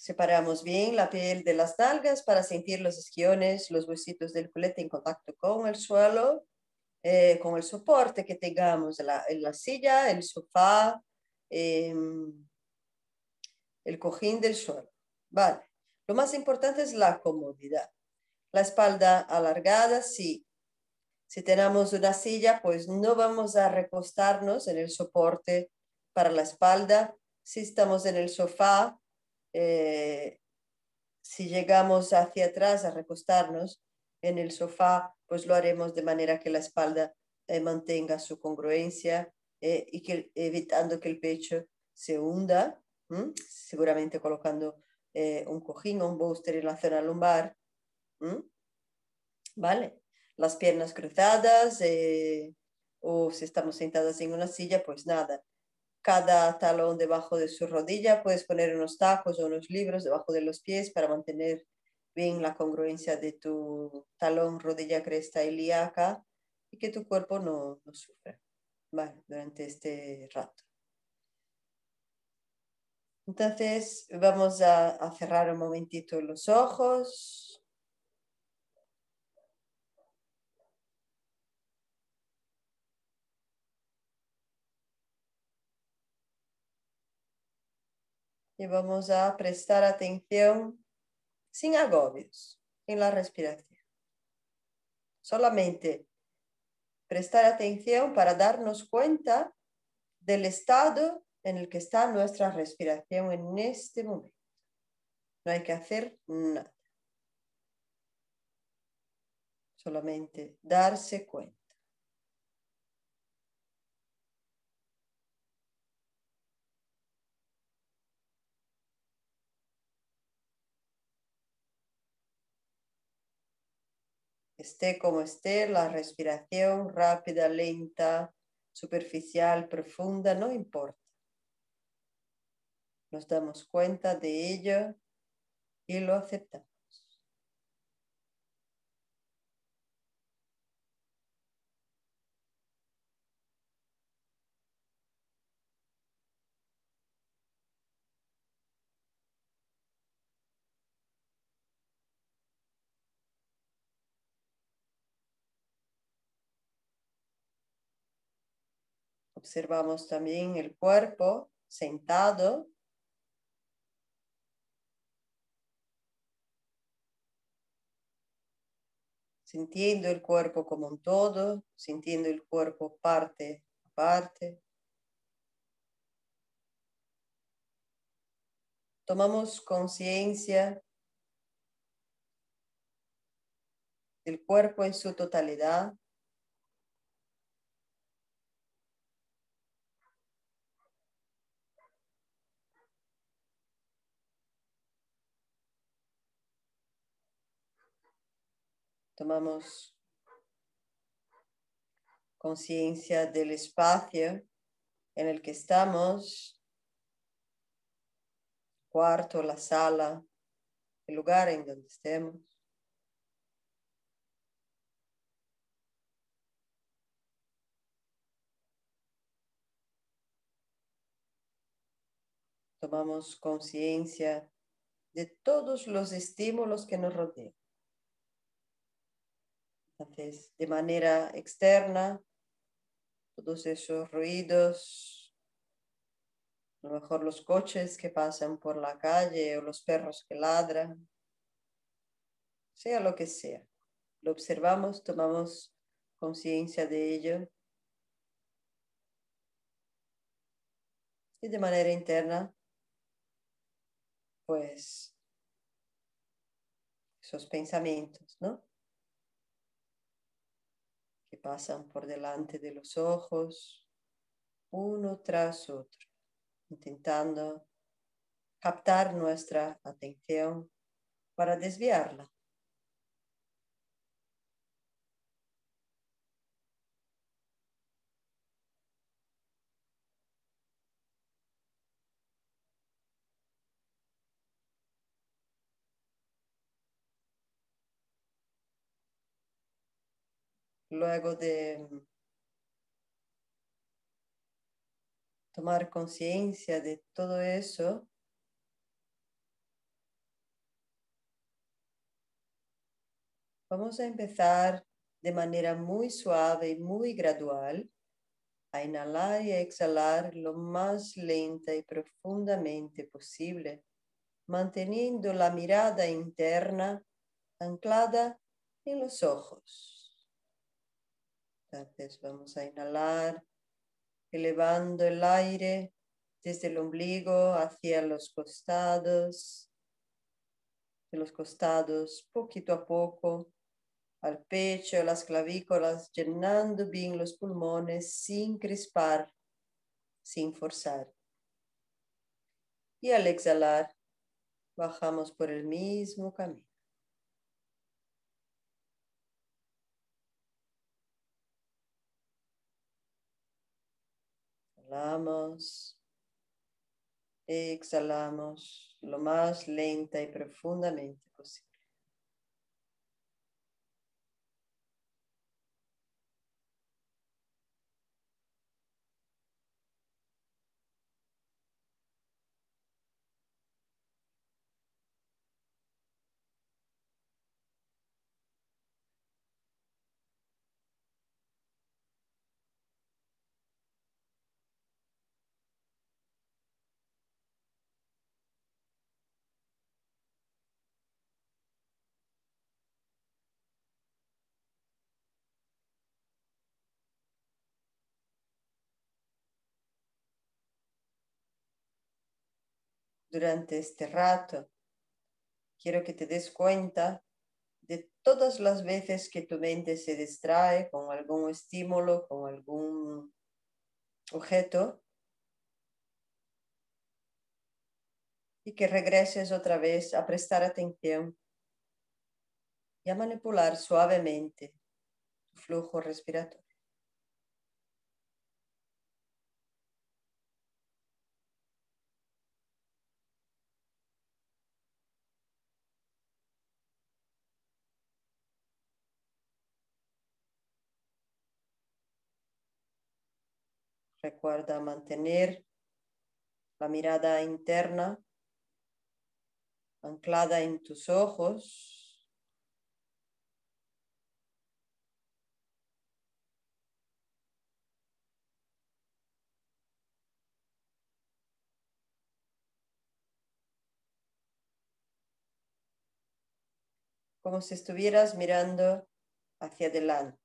Separamos bien la piel de las nalgas para sentir los esquiones, los huesitos del culete en contacto con el suelo, eh, con el soporte que tengamos en la, silla, el sofá, em, el cojín del suelo. Vale. Lo más importante es la comodidad. La espalda alargada, sí. Si tenemos una silla, pues no vamos a recostarnos en el soporte para la espalda. Si estamos en el sofá, eh, si llegamos hacia atrás a recostarnos en el sofá, pues lo haremos de manera que la espalda eh, mantenga su congruencia eh, y que evitando que el pecho se hunda, seguramente colocando un cojín o un booster en la zona lumbar. ¿Vale? Las piernas cruzadas o si estamos sentadas en una silla, pues nada, cada talón debajo de su rodilla, puedes poner unos tacos o unos libros debajo de los pies para mantener bien la congruencia de tu talón, rodilla, cresta ilíaca y que tu cuerpo no, no sufra durante este rato. Entonces vamos a cerrar un momentito los ojos. Y vamos a prestar atención sin agobios en la respiración. Solamente prestar atención para darnos cuenta del estado en el que está nuestra respiración en este momento. No hay que hacer nada. Solamente darse cuenta. Esté como esté, la respiración rápida, lenta, superficial, profunda, no importa. Nos damos cuenta de ello y lo aceptamos. Observamos también el cuerpo sentado. Sintiendo el cuerpo como un todo, sintiendo el cuerpo parte a parte. Tomamos conciencia del cuerpo en su totalidad. Tomamos conciencia del espacio en el que estamos, cuarto, la sala, el lugar en donde estemos. Tomamos conciencia de todos los estímulos que nos rodean. Entonces, de manera externa, todos esos ruidos, a lo mejor los coches que pasan por la calle o los perros que ladran, sea lo que sea. Lo observamos, tomamos conciencia de ello. Y de manera interna, pues, esos pensamientos, ¿no? Pasan por delante de los ojos, uno tras otro, intentando captar nuestra atención para desviarla. luego de tomar conciencia de todo eso, vamos a empezar de manera muy suave y muy gradual a inhalar y a exhalar lo más lenta y profundamente posible, manteniendo la mirada interna anclada en los ojos. Entonces vamos a inhalar, elevando el aire desde el ombligo hacia los costados, de los costados poquito a poco, al pecho, las clavículas, llenando bien los pulmones sin crispar, sin forzar. Y al exhalar, bajamos por el mismo camino. Inhalamos, exhalamos lo más lenta y profundamente posible. Durante este rato. Quiero que te des cuenta de todas las veces que tu mente se distrae con algún estímulo, con algún objeto, y que regreses otra vez a prestar atención y a manipular suavemente tu flujo respiratorio. Recuerda mantener la mirada interna anclada en tus ojos. Como si estuvieras mirando hacia adelante.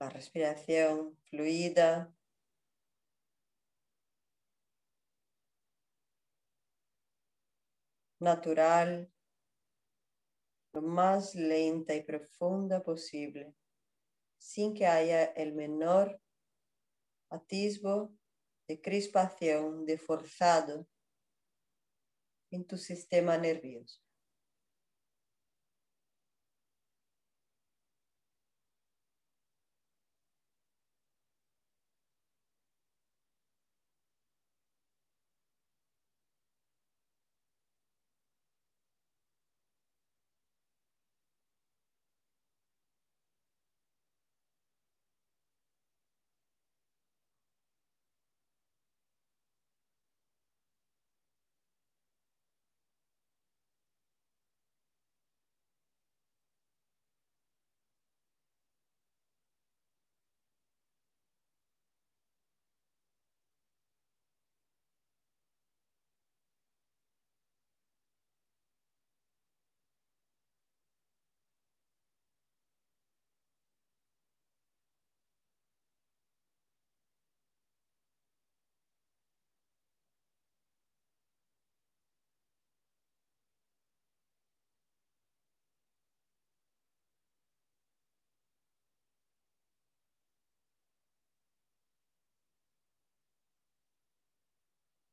La respiración fluida. natural, lo más lenta y profunda posible, sin que haya el menor atisbo de crispación, de forzado en tu sistema nervioso.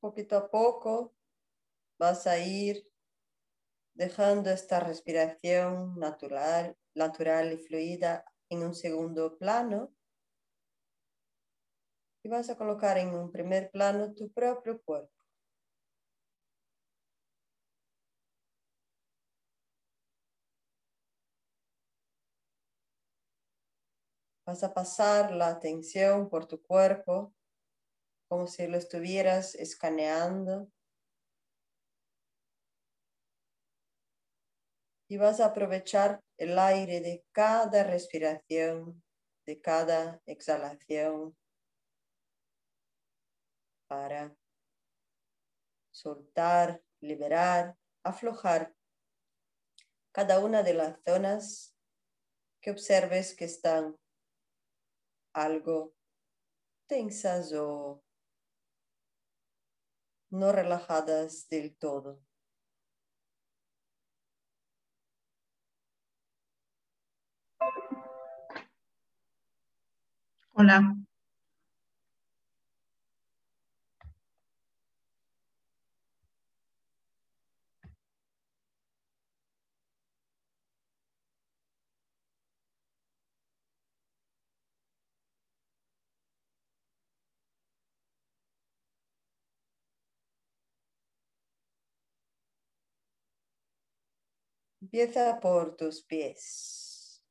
Poquito a poco vas a ir dejando esta respiración natural, natural y fluida en un segundo plano y vas a colocar en un primer plano tu propio cuerpo. Vas a pasar la atención por tu cuerpo como si lo estuvieras escaneando. Y vas a aprovechar el aire de cada respiración, de cada exhalación, para soltar, liberar, aflojar cada una de las zonas que observes que están algo tensas o no relajadas del todo. Hola. Empieza por tus pies.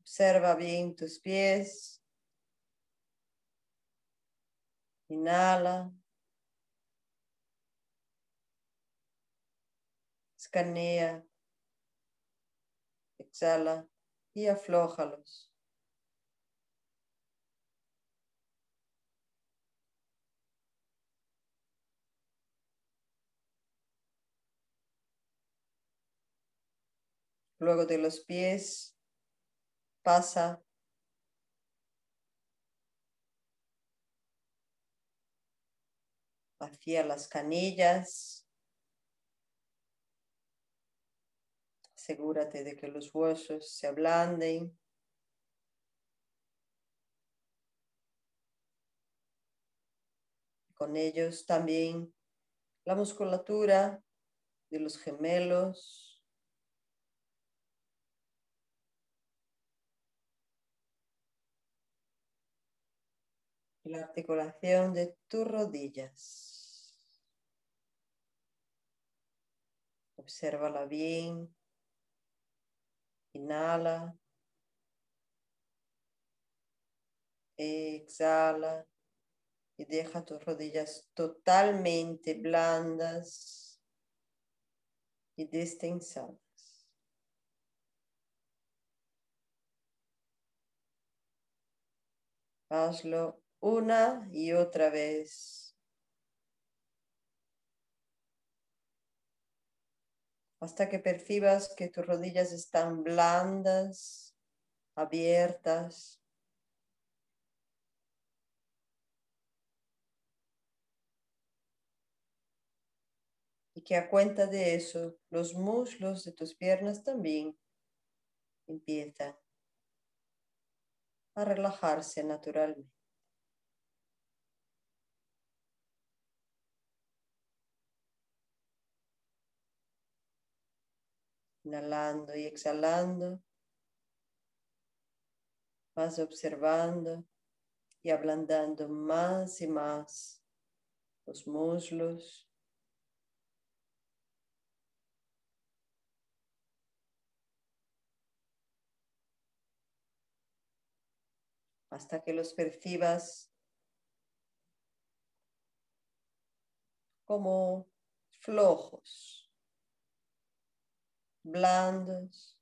Observa bien tus pies. Inhala. Escanea. Exhala y aflójalos. Luego de los pies pasa hacia las canillas. Asegúrate de que los huesos se ablanden. Con ellos también la musculatura de los gemelos, la articulación de tus rodillas. Obsérvala bien. Inhala. Exhala. Y deja tus rodillas totalmente blandas y destensadas. Hazlo una y otra vez. Hasta que percibas que tus rodillas están blandas, abiertas. Y que a cuenta de eso, los muslos de tus piernas también empiezan a relajarse naturalmente. Inhalando y exhalando. Vas observando y ablandando más y más los muslos. Hasta que los percibas como flojos blandos,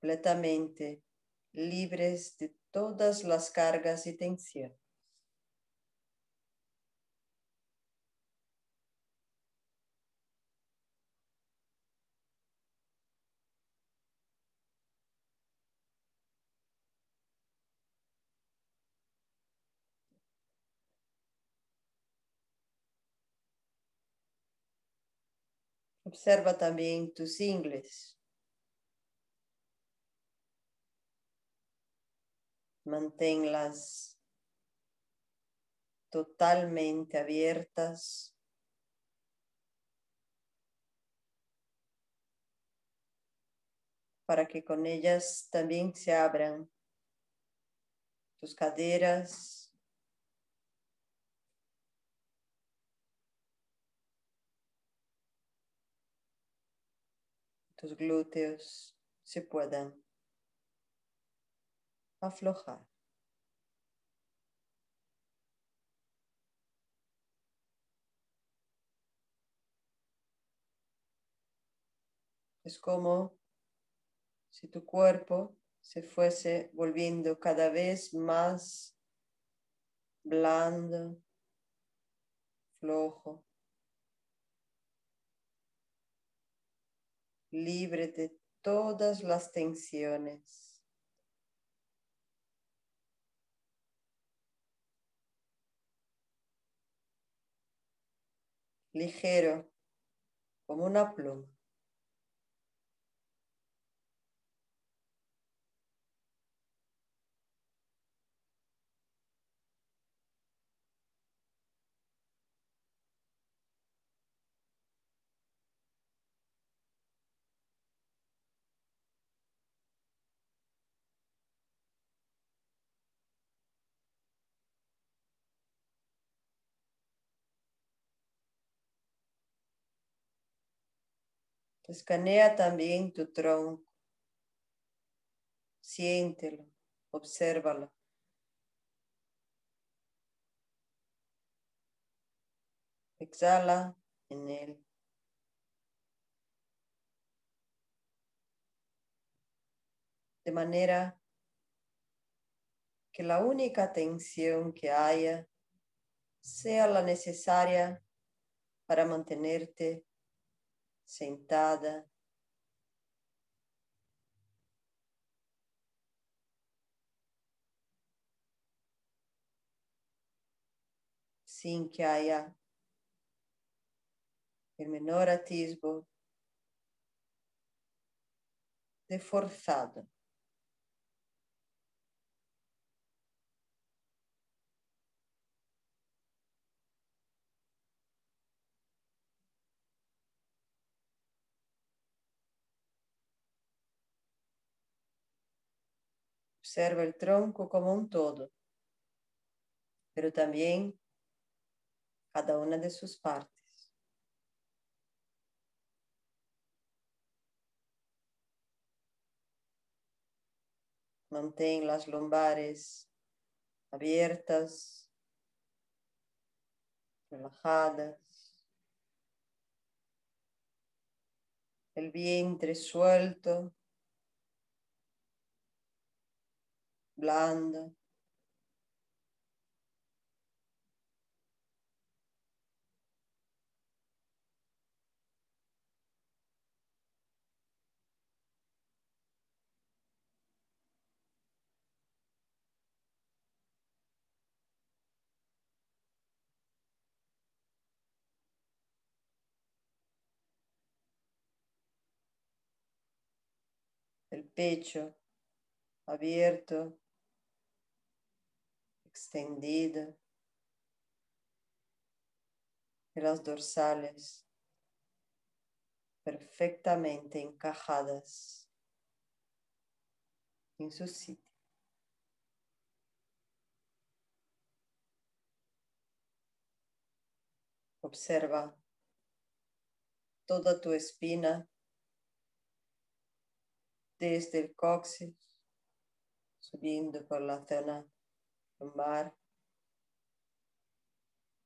completamente libres de todas las cargas y tensiones. Observa también tus ingles. Manténlas totalmente abiertas. para que con ellas también se abran tus caderas, tus glúteos se puedan aflojar. Es como si tu cuerpo se fuese volviendo cada vez más blando, flojo. Libre de todas las tensiones. Ligero como una pluma. Escanea también tu tronco. Siéntelo, obsérvalo. Exhala en él. De manera que la única tensión que haya sea la necesaria para mantenerte sentada. Sin que haya el menor atisbo de forzado. Observa el tronco como un todo, pero también cada una de sus partes. Mantén las lumbares abiertas, relajadas. El vientre suelto. Blanda. El pecho abierto extendida y las dorsales perfectamente encajadas en su sitio. Observa toda tu espina desde el coxis, subiendo por la zona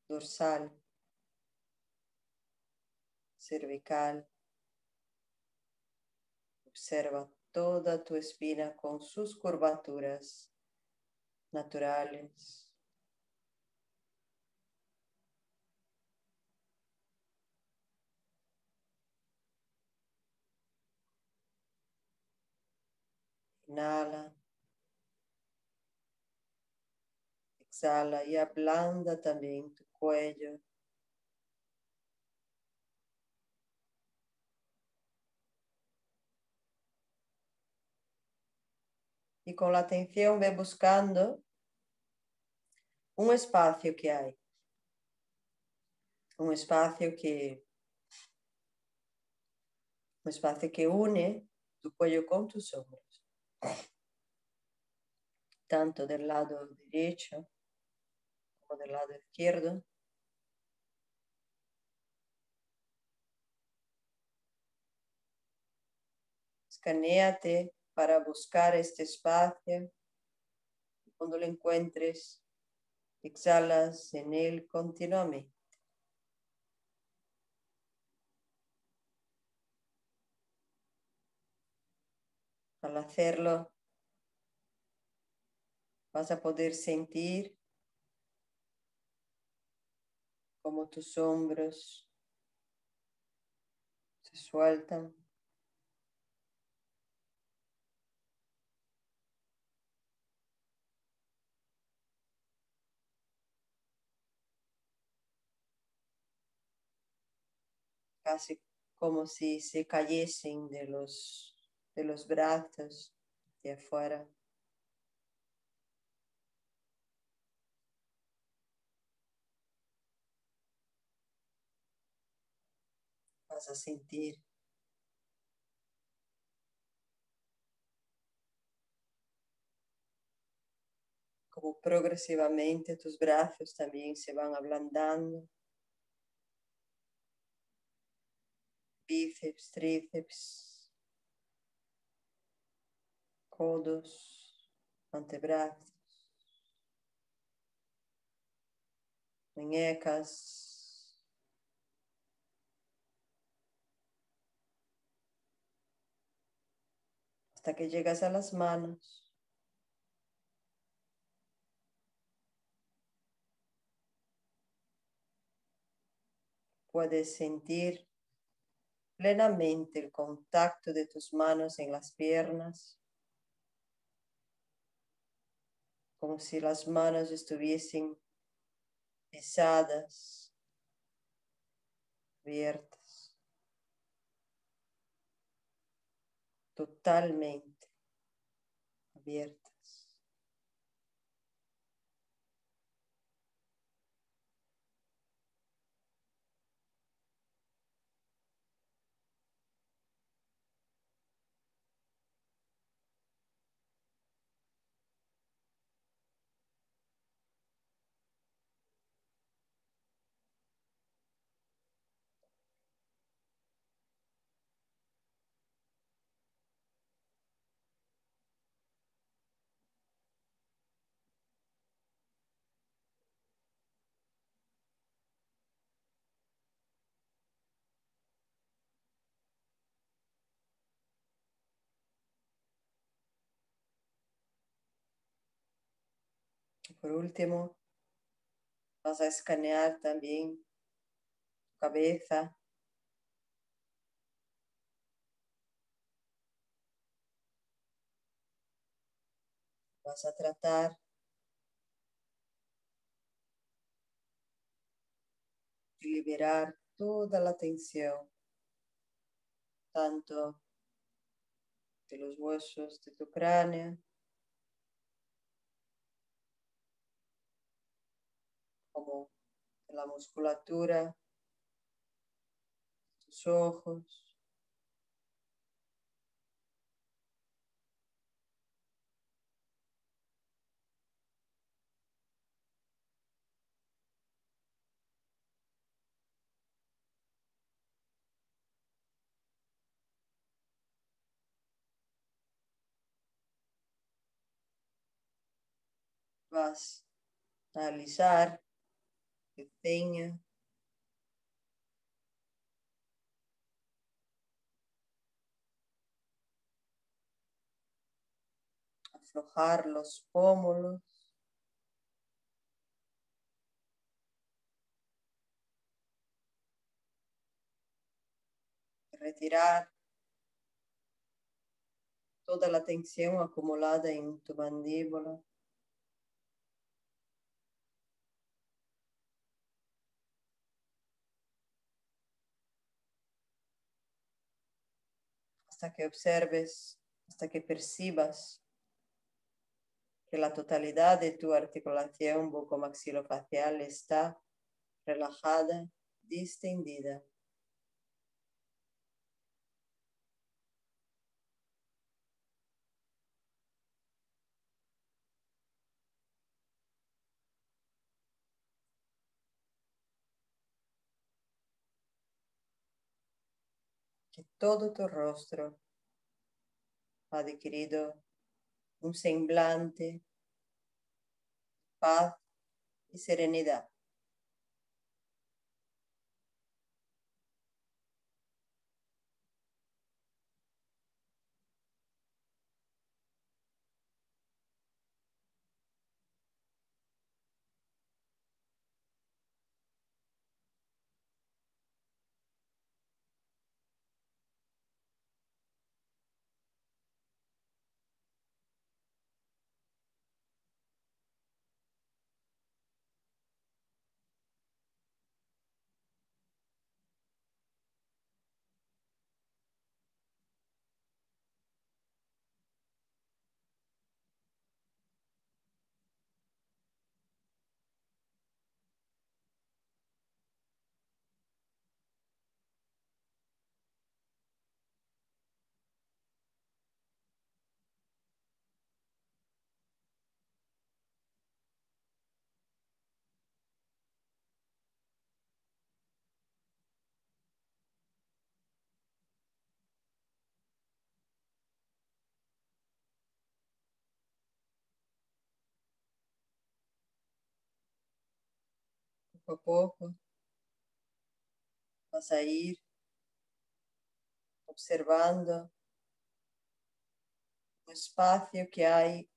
dorsal, cervical. Observa toda tu espina con sus curvaturas naturales. Y ablanda también tu cuello. Y con la atención ve buscando un espacio que hay. Un espacio que un espacio que une tu cuello con tus hombros. Tanto del lado derecho del lado izquierdo. Escaneate para buscar este espacio. Cuando lo encuentres, exhalas en él continuamente. Al hacerlo, vas a poder sentir como tus hombros se sueltan. Casi como si se cayesen de los, de los brazos de afuera. Vas a sentir. Como progresivamente tus brazos también se van ablandando. Bíceps, tríceps, codos, antebrazos, muñecas, hasta que llegas a las manos. Puedes sentir plenamente el contacto de tus manos en las piernas, como si las manos estuviesen pesadas, abiertas, totalmente abiertas. Por último, vas a escanear también tu cabeza. Vas a tratar de liberar toda la tensión, tanto de los huesos de tu cráneo como la musculatura, tus ojos. Vas a analizar tenha. Aflojar los pómulos. Retirar toda la tensión acumulada en tu mandíbula. Hasta que observes, hasta que percibas que la totalidad de tu articulación bucomaxilofacial está relajada, distendida. Todo tu rostro ha adquirido un semblante, paz y serenidad. Poco a poco vas a ir observando un espacio que hay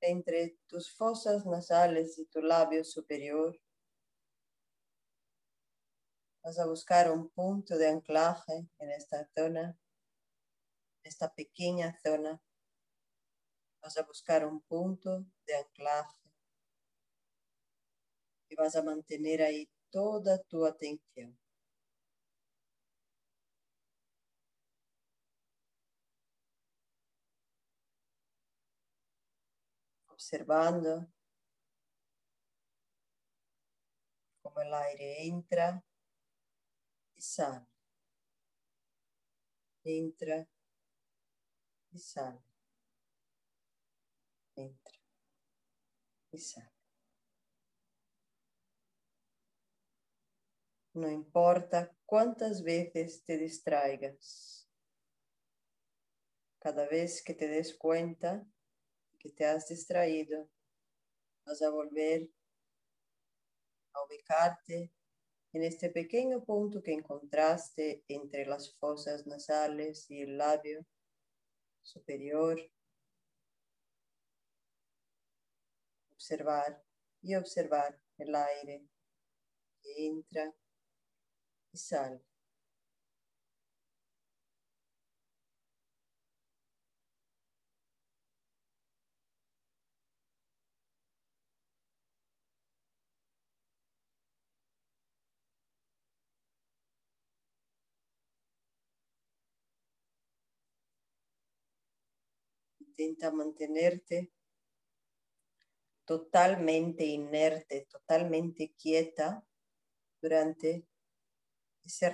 entre tus fosas nasales y tu labio superior. Vas a buscar un punto de anclaje en esta zona, esta pequeña zona. Vas a buscar un punto de anclaje y vas a mantener ahí toda tu atención. Observando cómo el aire entra y sale. Entra y sale. Entra y sale. No importa cuántas veces te distraigas. Cada vez que te des cuenta que te has distraído, vas a volver a ubicarte en este pequeño punto que encontraste entre las fosas nasales y el labio superior. Observar y observar el aire que entra Intenta mantenerte totalmente inerte, totalmente quieta durante ese.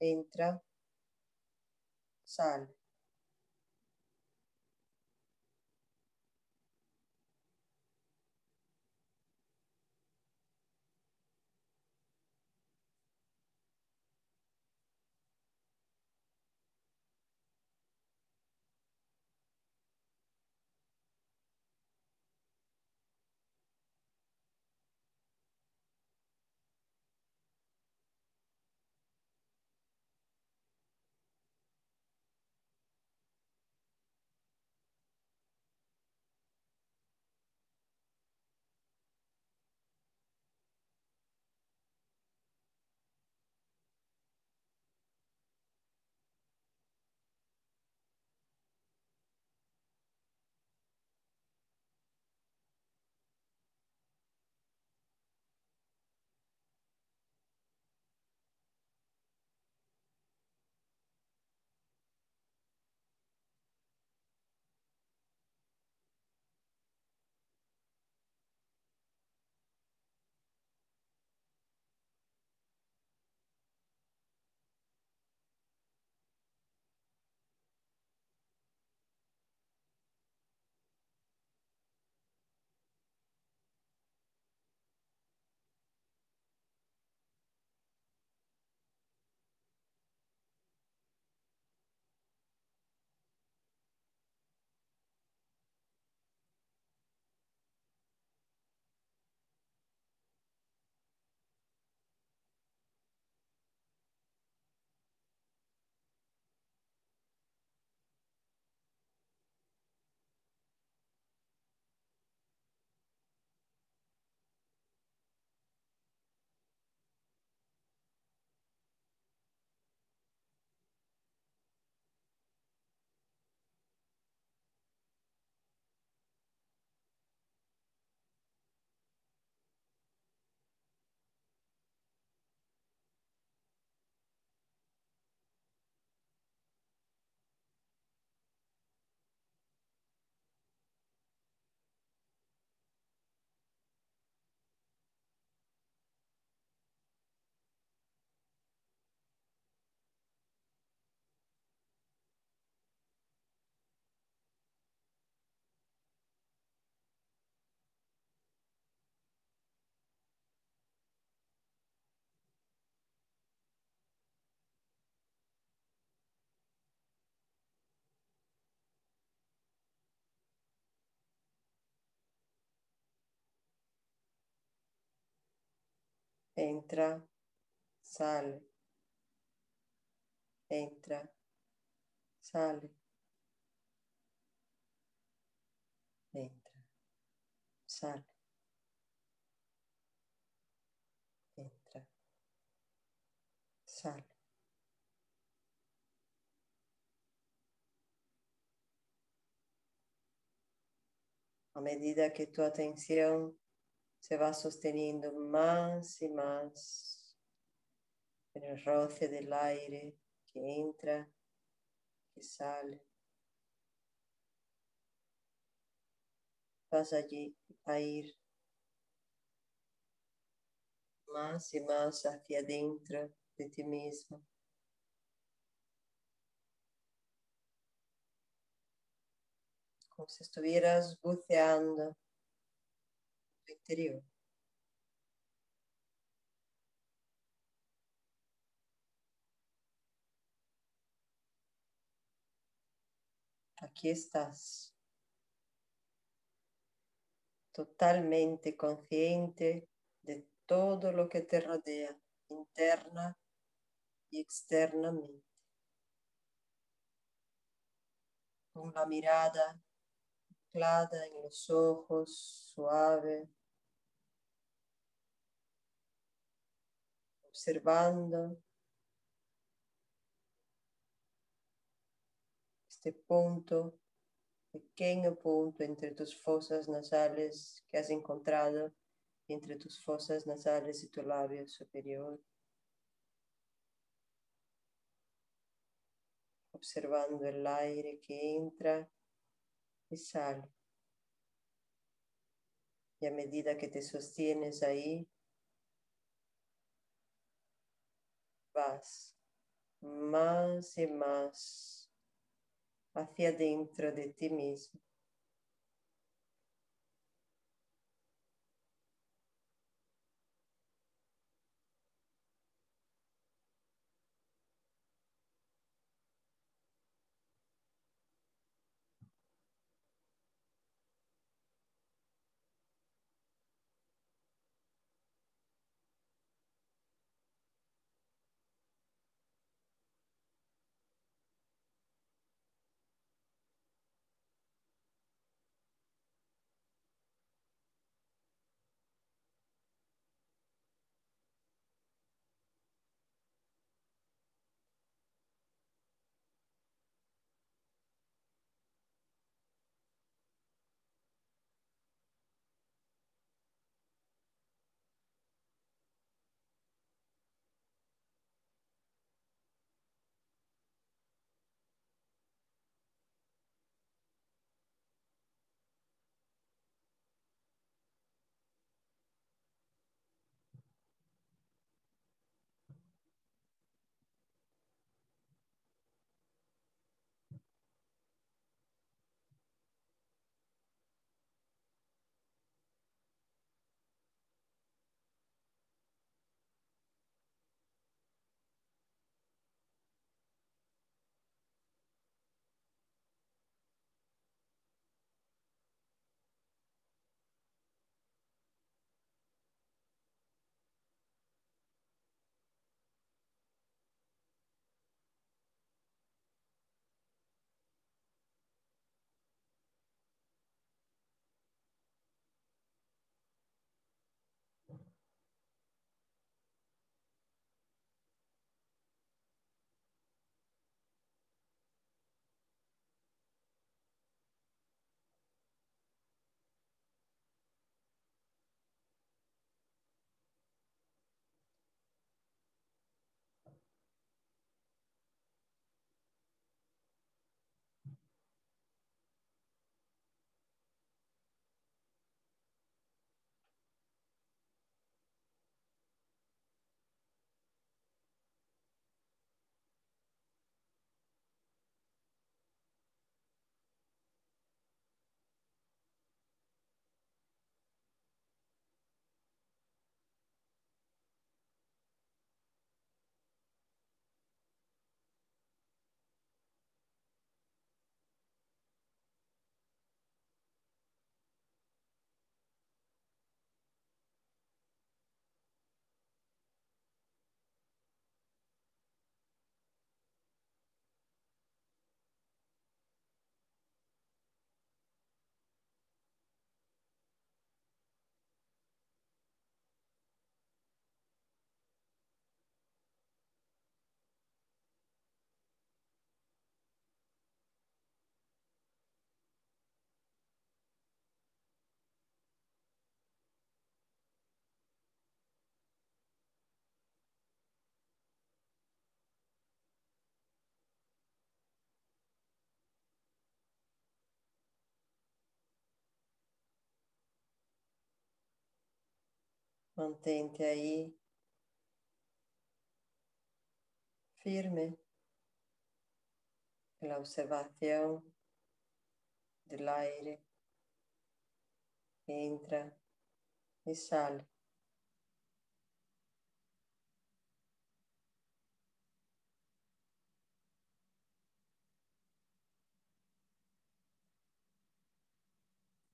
Entra, sale. Entra, sale, entra, sale, entra, sale, entra, sale. A medida que tu atención se va sosteniendo más y más en el roce del aire que entra, que sale. Vas allí a ir más y más hacia adentro de ti mismo. como si estuvieras buceando Aquí estás, totalmente consciente de todo lo que te rodea, interna y externamente. Con la mirada en los ojos, suave, observando este punto, pequeño punto entre tus fosas nasales que has encontrado entre tus fosas nasales y tu labio superior. Observando el aire que entra y. Y a medida que te sostienes ahí, vas más y más hacia dentro de ti mismo. Mantente ahí firme en la observación del aire que entra y sale.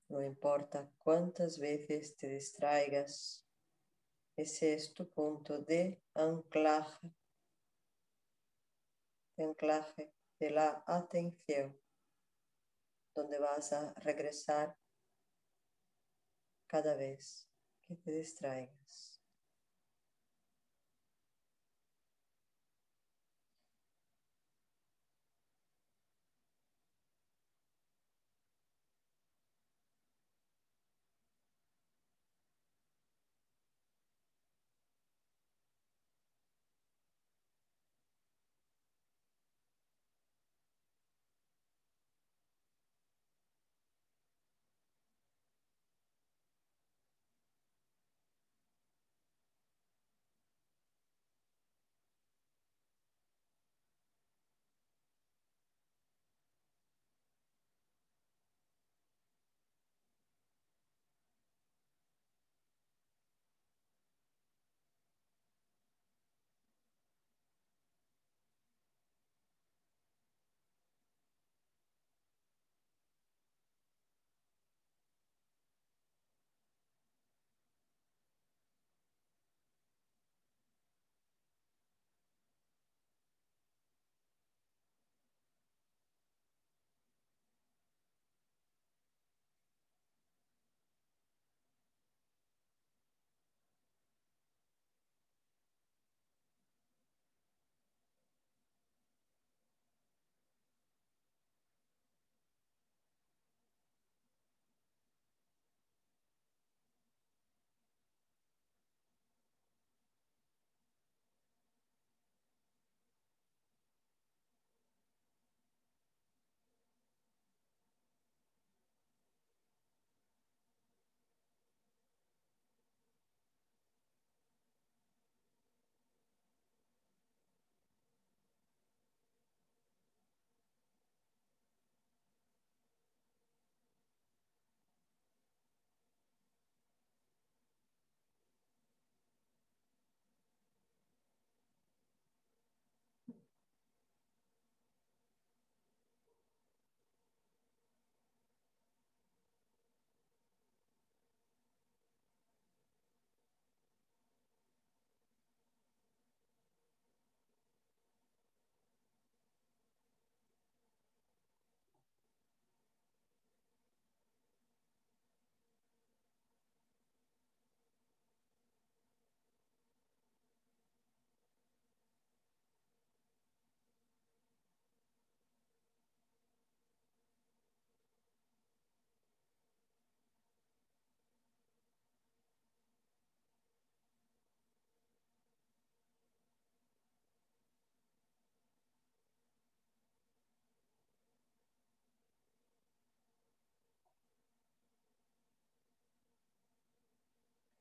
No importa cuántas veces te distraigas, ese es tu punto de anclaje, de anclaje de la atención, donde vas a regresar cada vez que te distraigas.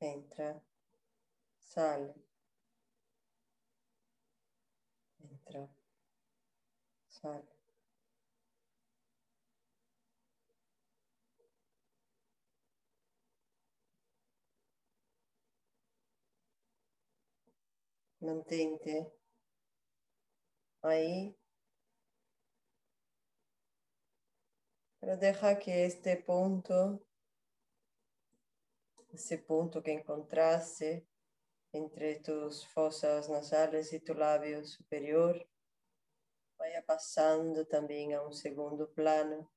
Entra, sale, entra, sale. Mantente ahí, pero deja que este punto ese punto que encontraste entre tus fosas nasales y tu labio superior vaya pasando también a un segundo plano.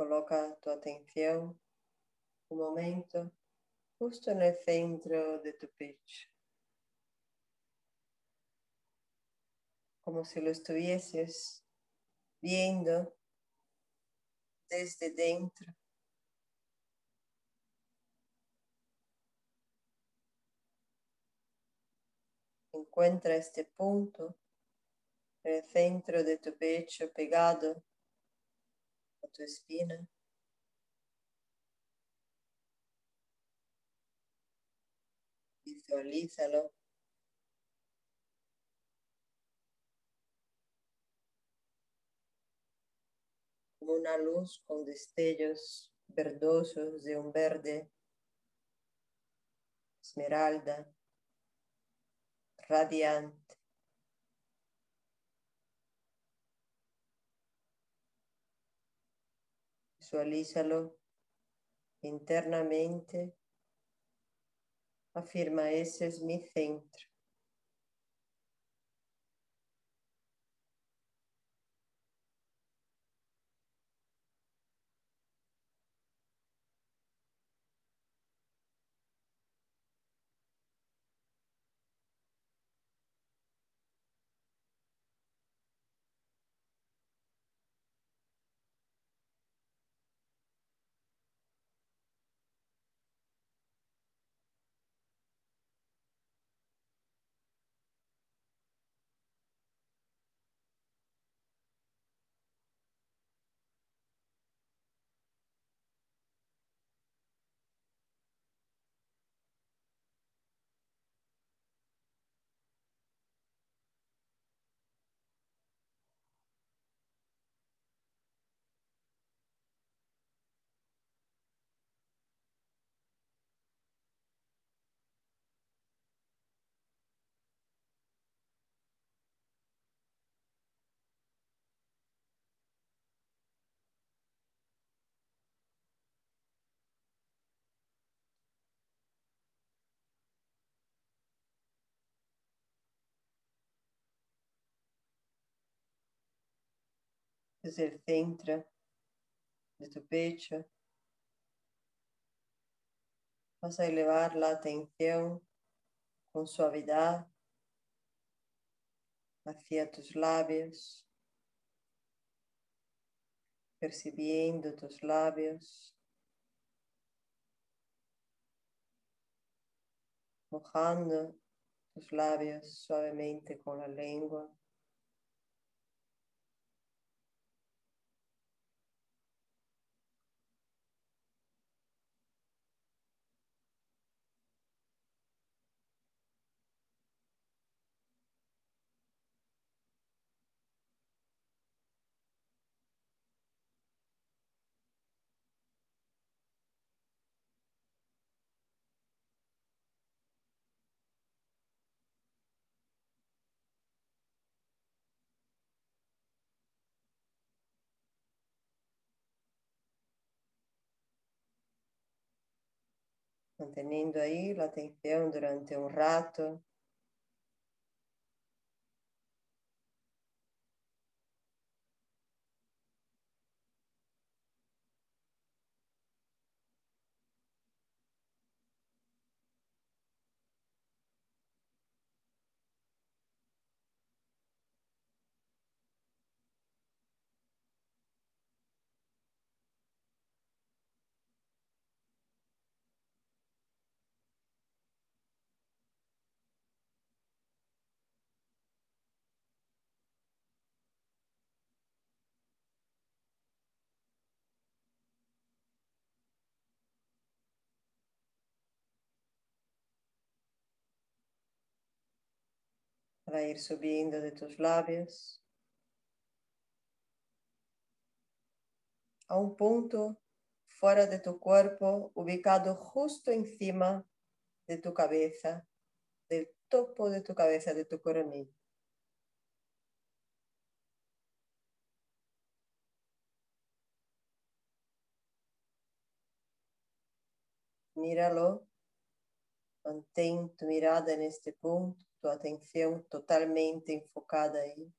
Coloca tu atención un momento justo en el centro de tu pecho. como si lo estuvieses viendo desde dentro. Encuentra este punto el centro de tu pecho pegado tu espina. Visualízalo. Como una luz con destellos verdosos de un verde esmeralda radiante. Visualízalo internamente. Afirma, ese es mi centro. El centro de. Vas a elevar la atención con suavidad hacia tus labios, percibiendo tus labios, mojando tus labios suavemente con la lengua. Manteniendo ahí la atención durante un rato. Para ir subiendo de tus labios a un punto fuera de tu cuerpo, ubicado justo encima de tu cabeza, del topo de tu cabeza, de tu coronilla. Míralo, mantén tu mirada en este punto tu atención totalmente enfocada aí.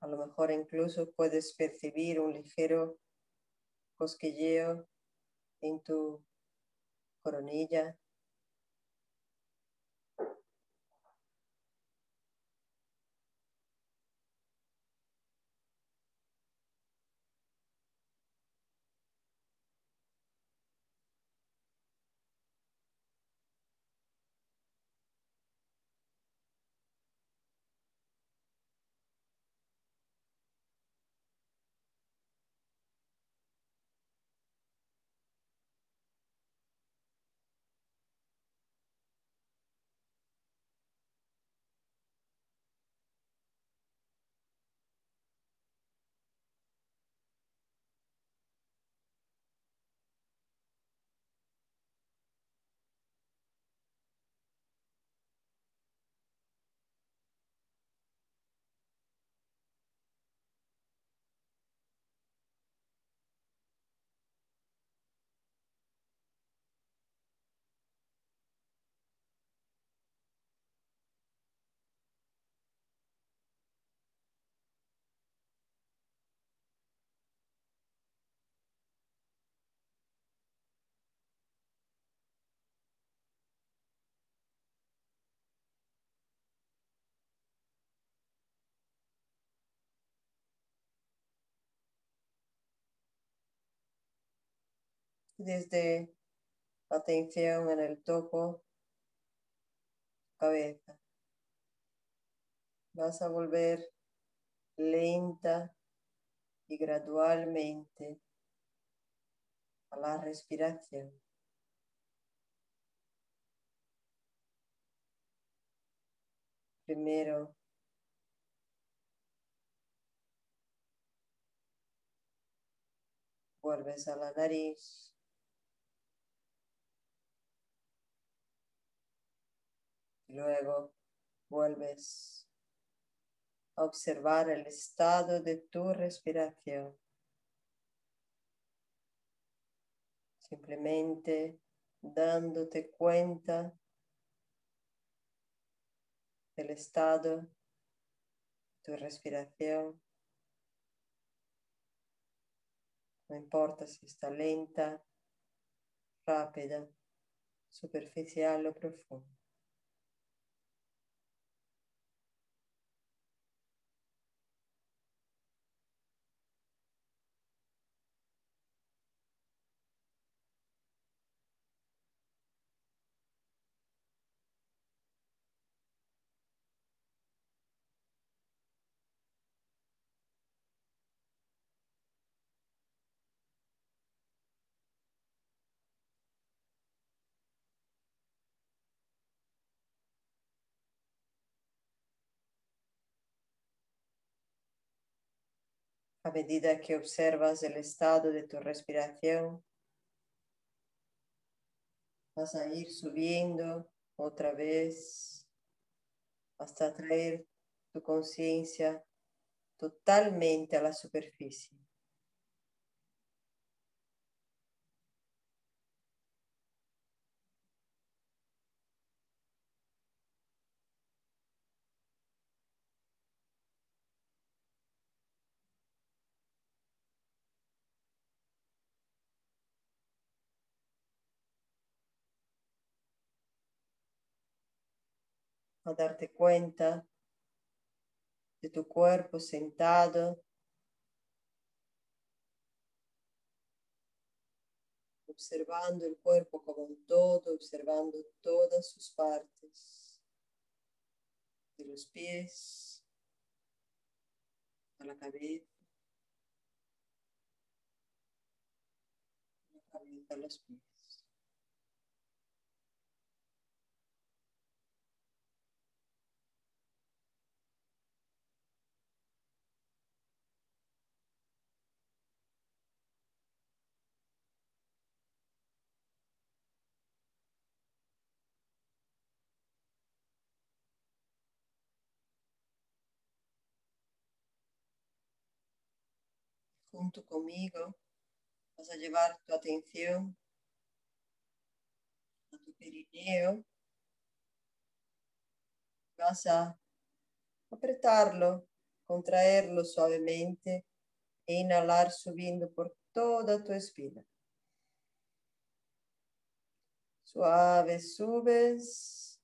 A lo mejor incluso puedes percibir un ligero cosquilleo en tu coronilla. Desde atención en el topo, cabeza. Vas a volver lenta y gradualmente a la respiración. Primero vuelves a la nariz. Luego vuelves a observar el estado de tu respiración. Simplemente dándote cuenta del estado de tu respiración. No importa si está lenta, rápida, superficial o profunda. A medida que observas el estado de tu respiración, vas a ir subiendo otra vez hasta traer tu conciencia totalmente a la superficie. A darte cuenta de tu cuerpo sentado, observando el cuerpo como un todo, observando todas sus partes, de los pies a la cabeza, la cabeza a los pies. Junto conmigo, vas a llevar tu atención a tu perineo. Vas a apretarlo contraerlo suavemente e inhalar subiendo por toda tu espina. Suave subes.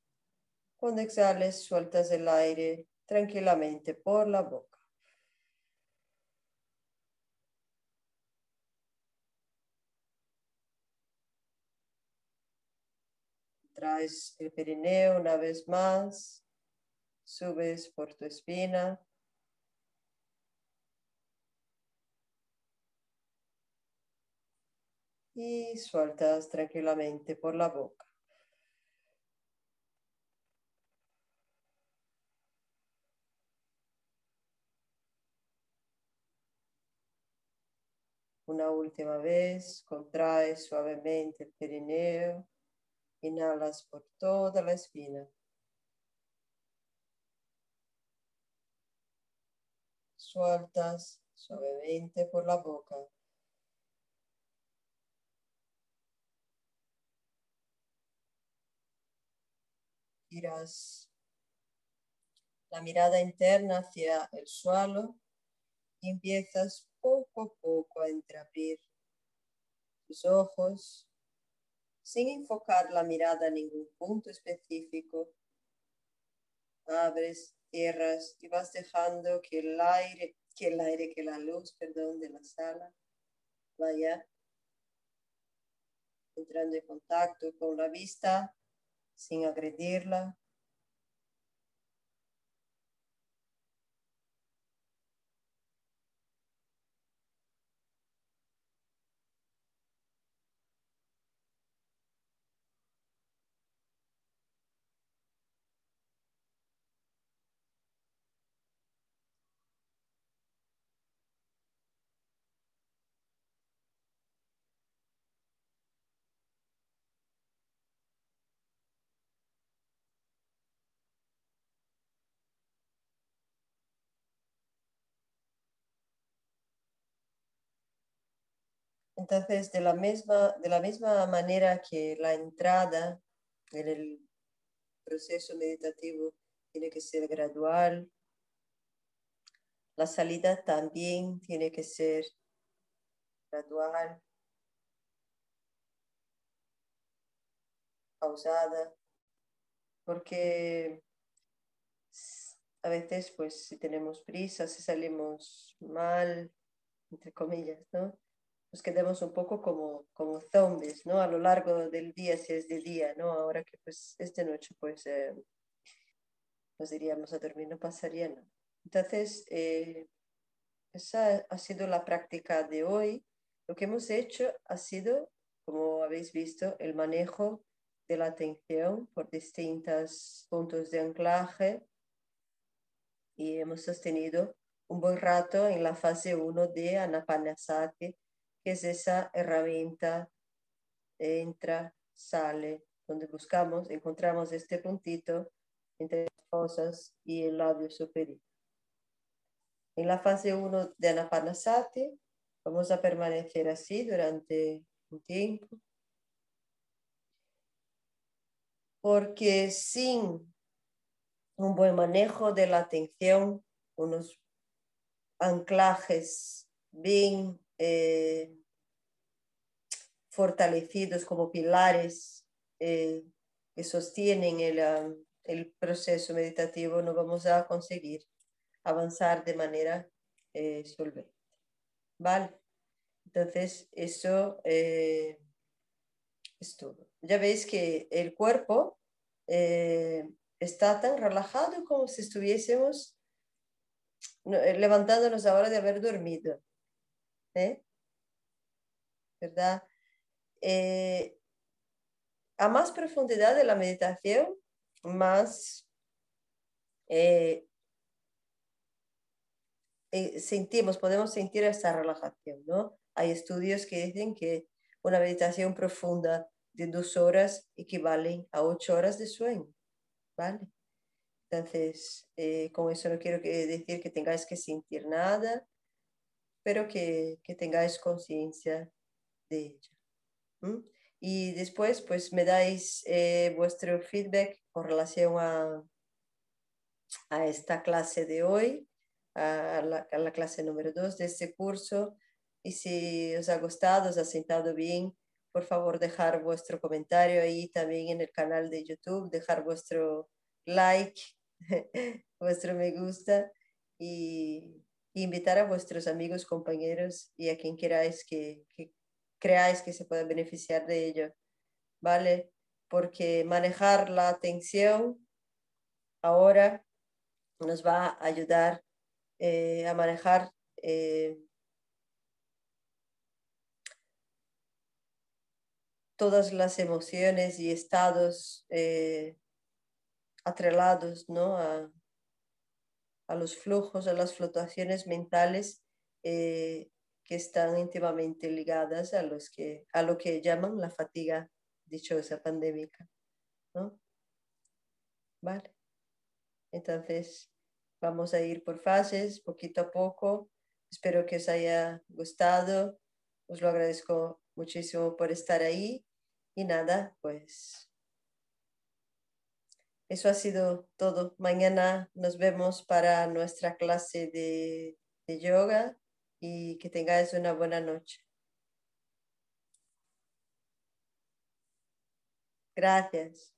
Cuando exhales, sueltas el aire tranquilamente por la boca. Traes el perineo una vez más. Subes por tu espina. y sueltas tranquilamente por la boca. Una última vez, contraes suavemente el perineo, inhalas por toda la espina. Sueltas suavemente por la boca. Giras la mirada interna hacia el suelo y empiezas poco a poco a entreabrir tus ojos sin enfocar la mirada en ningún punto específico. Abres, cierras y vas dejando que el aire, que el aire, que la luz, perdón, de la sala vaya entrando en contacto con la vista sin agredirla. Entonces, de la misma, de la misma manera que la entrada en el proceso meditativo tiene que ser gradual, la salida también tiene que ser gradual, pausada, porque a veces, pues, si tenemos prisa, si salimos mal, entre comillas, ¿no? Nos quedemos un poco como, como zombies, ¿no? A lo largo del día, si es de día, ¿no? Ahora que pues es de noche, pues eh, nos diríamos a dormir, no pasaría nada. Entonces, eh, esa ha sido la práctica de hoy. Lo que hemos hecho ha sido, como habéis visto, el manejo de la atención por distintos puntos de anclaje y hemos sostenido un buen rato en la fase 1 de Anapanasati, que es esa herramienta entra, sale, donde buscamos, encontramos este puntito entre las fosas y el labio superior. En la fase 1 de Anapanasati vamos a permanecer así durante un tiempo, porque sin un buen manejo de la atención, unos anclajes bien eh, fortalecidos como pilares eh, que sostienen um, el, proceso meditativo, no vamos a conseguir avanzar de manera eh, solvente. ¿Vale? Entonces, eso es todo. Ya veis que el cuerpo está tan relajado como si estuviésemos levantándonos ahora de haber dormido. ¿Eh? ¿verdad? Eh, a más profundidad de la meditación, más eh, sentimos, podemos sentir esa relajación, ¿no? Hay estudios que dicen que una meditación profunda de dos horas equivale a ocho horas de sueño, ¿vale? Entonces, con eso no quiero decir que tengáis que sentir nada, pero que, que tengáis conciencia de ella. Y después, pues me dais eh, vuestro feedback con relación a, a esta clase de hoy, a la, a la clase número 2 de este curso. Y si os ha gustado, os ha sentado bien, por favor dejar vuestro comentario ahí también en el canal de YouTube, dejar vuestro like, vuestro me gusta y, invitar a vuestros amigos, compañeros y a quien queráis que, creáis que se pueda beneficiar de ello, ¿vale? Porque manejar la atención ahora nos va a ayudar eh, a manejar eh, todas las emociones y estados eh, atrelados ¿no? a, a, los flujos, a las fluctuaciones mentales que están íntimamente ligadas a, los que, a lo que llaman la fatiga dichosa pandémica. ¿no? Vale. Entonces, vamos a ir por fases, poquito a poco. Espero que os haya gustado. Os lo agradezco muchísimo por estar ahí. Y nada, pues eso ha sido todo. Mañana nos vemos para nuestra clase de, de yoga y que tengáis una buena noche. Gracias.